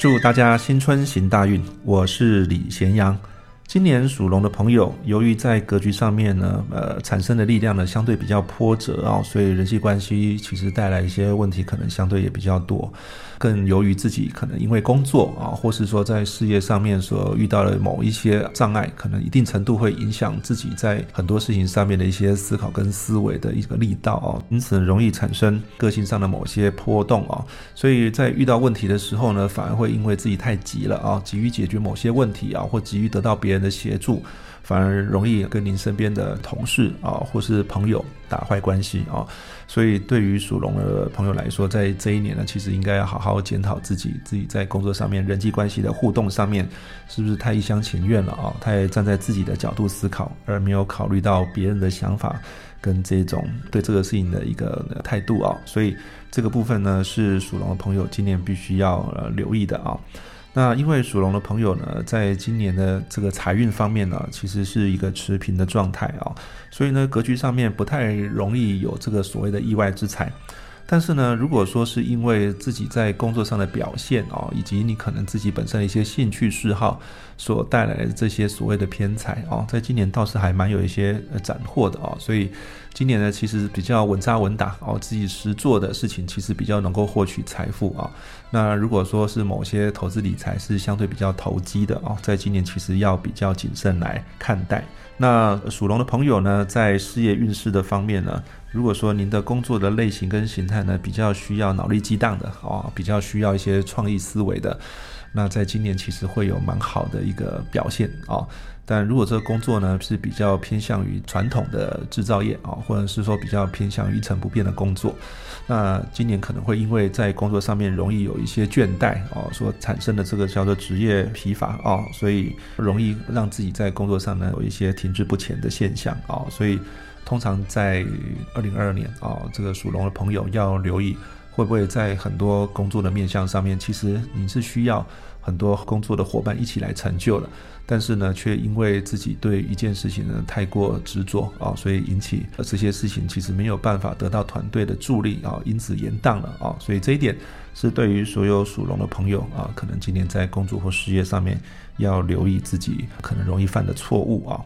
祝大家新春行大运！我是李贤阳。今年属龙的朋友，由于在格局上面呢，呃，产生的力量呢相对比较波折啊，所以人际关系其实带来一些问题，可能相对也比较多。更由于自己可能因为工作啊，或是说在事业上面所遇到的某一些障碍，可能一定程度会影响自己在很多事情上面的一些思考跟思维的一个力道啊，因此容易产生个性上的某些波动啊。所以在遇到问题的时候呢，反而会因为自己太急了啊，急于解决某些问题啊，或急于得到别人的协助。反而容易跟您身边的同事啊，或是朋友打坏关系啊，所以对于属龙的朋友来说，在这一年呢，其实应该要好好检讨自己，自己在工作上面人际关系的互动上面，是不是太一厢情愿了啊？太站在自己的角度思考，而没有考虑到别人的想法跟这种对这个事情的一个态度啊。所以这个部分呢，是属龙的朋友今年必须要呃留意的啊。那因为属龙的朋友呢，在今年的这个财运方面呢，其实是一个持平的状态啊，所以呢，格局上面不太容易有这个所谓的意外之财。但是呢，如果说是因为自己在工作上的表现哦，以及你可能自己本身的一些兴趣嗜好所带来的这些所谓的偏财哦，在今年倒是还蛮有一些呃斩获的哦，所以今年呢，其实比较稳扎稳打哦，自己实做的事情其实比较能够获取财富啊。那如果说是某些投资理财是相对比较投机的哦，在今年其实要比较谨慎来看待。那属龙的朋友呢，在事业运势的方面呢？如果说您的工作的类型跟形态呢，比较需要脑力激荡的哦，比较需要一些创意思维的，那在今年其实会有蛮好的一个表现啊。但如果这个工作呢是比较偏向于传统的制造业啊，或者是说比较偏向于一成不变的工作，那今年可能会因为在工作上面容易有一些倦怠啊，所产生的这个叫做职业疲乏啊，所以容易让自己在工作上呢有一些停滞不前的现象啊，所以。通常在二零二二年啊，这个属龙的朋友要留意，会不会在很多工作的面向上面，其实你是需要很多工作的伙伴一起来成就的，但是呢，却因为自己对一件事情呢太过执着啊，所以引起这些事情其实没有办法得到团队的助力啊，因此延宕了啊，所以这一点是对于所有属龙的朋友啊，可能今年在工作或事业上面要留意自己可能容易犯的错误啊。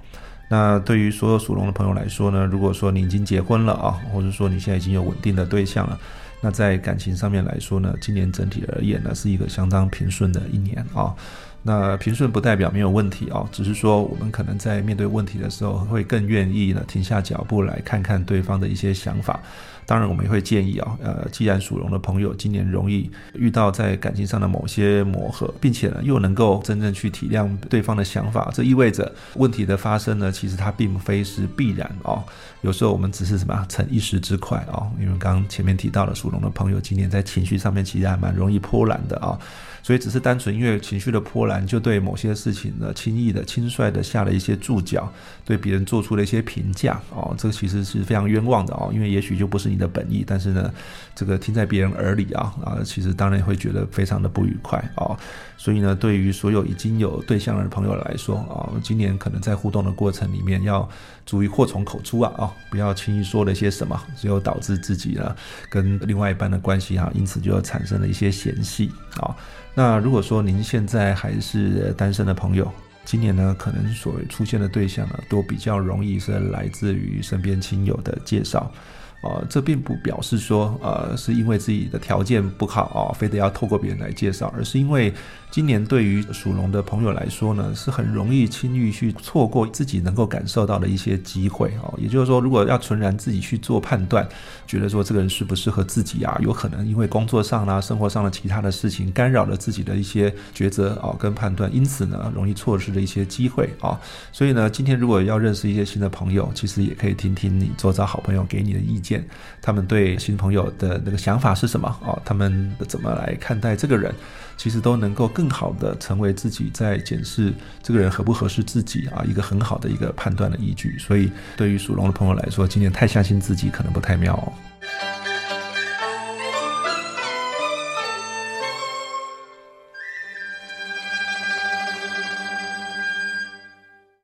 那对于所有属龙的朋友来说呢，如果说你已经结婚了啊，或者说你现在已经有稳定的对象了，那在感情上面来说呢，今年整体而言呢，是一个相当平顺的一年啊。那平顺不代表没有问题哦，只是说我们可能在面对问题的时候，会更愿意呢停下脚步来看看对方的一些想法。当然，我们也会建议啊，呃，既然属龙的朋友今年容易遇到在感情上的某些磨合，并且呢又能够真正去体谅对方的想法，这意味着问题的发生呢，其实它并非是必然哦。有时候我们只是什么逞一时之快哦，因为刚前面提到了属龙的朋友今年在情绪上面其实还蛮容易波澜的啊。所以只是单纯因为情绪的波澜，就对某些事情呢轻易的、轻率的下了一些注脚，对别人做出了一些评价哦，这个其实是非常冤枉的哦，因为也许就不是你的本意，但是呢，这个听在别人耳里啊啊，其实当然会觉得非常的不愉快哦。所以呢，对于所有已经有对象的朋友来说啊，今年可能在互动的过程里面要注意祸从口出啊啊，不要轻易说了些什么，只有导致自己呢跟另外一半的关系啊，因此就产生了一些嫌隙啊。那如果说您现在还是单身的朋友，今年呢，可能所出现的对象呢，都比较容易是来自于身边亲友的介绍。呃，这并不表示说，呃，是因为自己的条件不好啊，非得要透过别人来介绍，而是因为今年对于属龙的朋友来说呢，是很容易轻易去错过自己能够感受到的一些机会哦。也就是说，如果要纯然自己去做判断，觉得说这个人适不适合自己啊，有可能因为工作上啦、生活上的其他的事情干扰了自己的一些抉择啊跟判断，因此呢，容易错失了一些机会啊。所以呢，今天如果要认识一些新的朋友，其实也可以听听你周遭好朋友给你的意见他们对新朋友的那个想法是什么哦？他们怎么来看待这个人？其实都能够更好的成为自己在检视这个人合不合适自己啊一个很好的一个判断的依据。所以，对于属龙的朋友来说，今年太相信自己可能不太妙。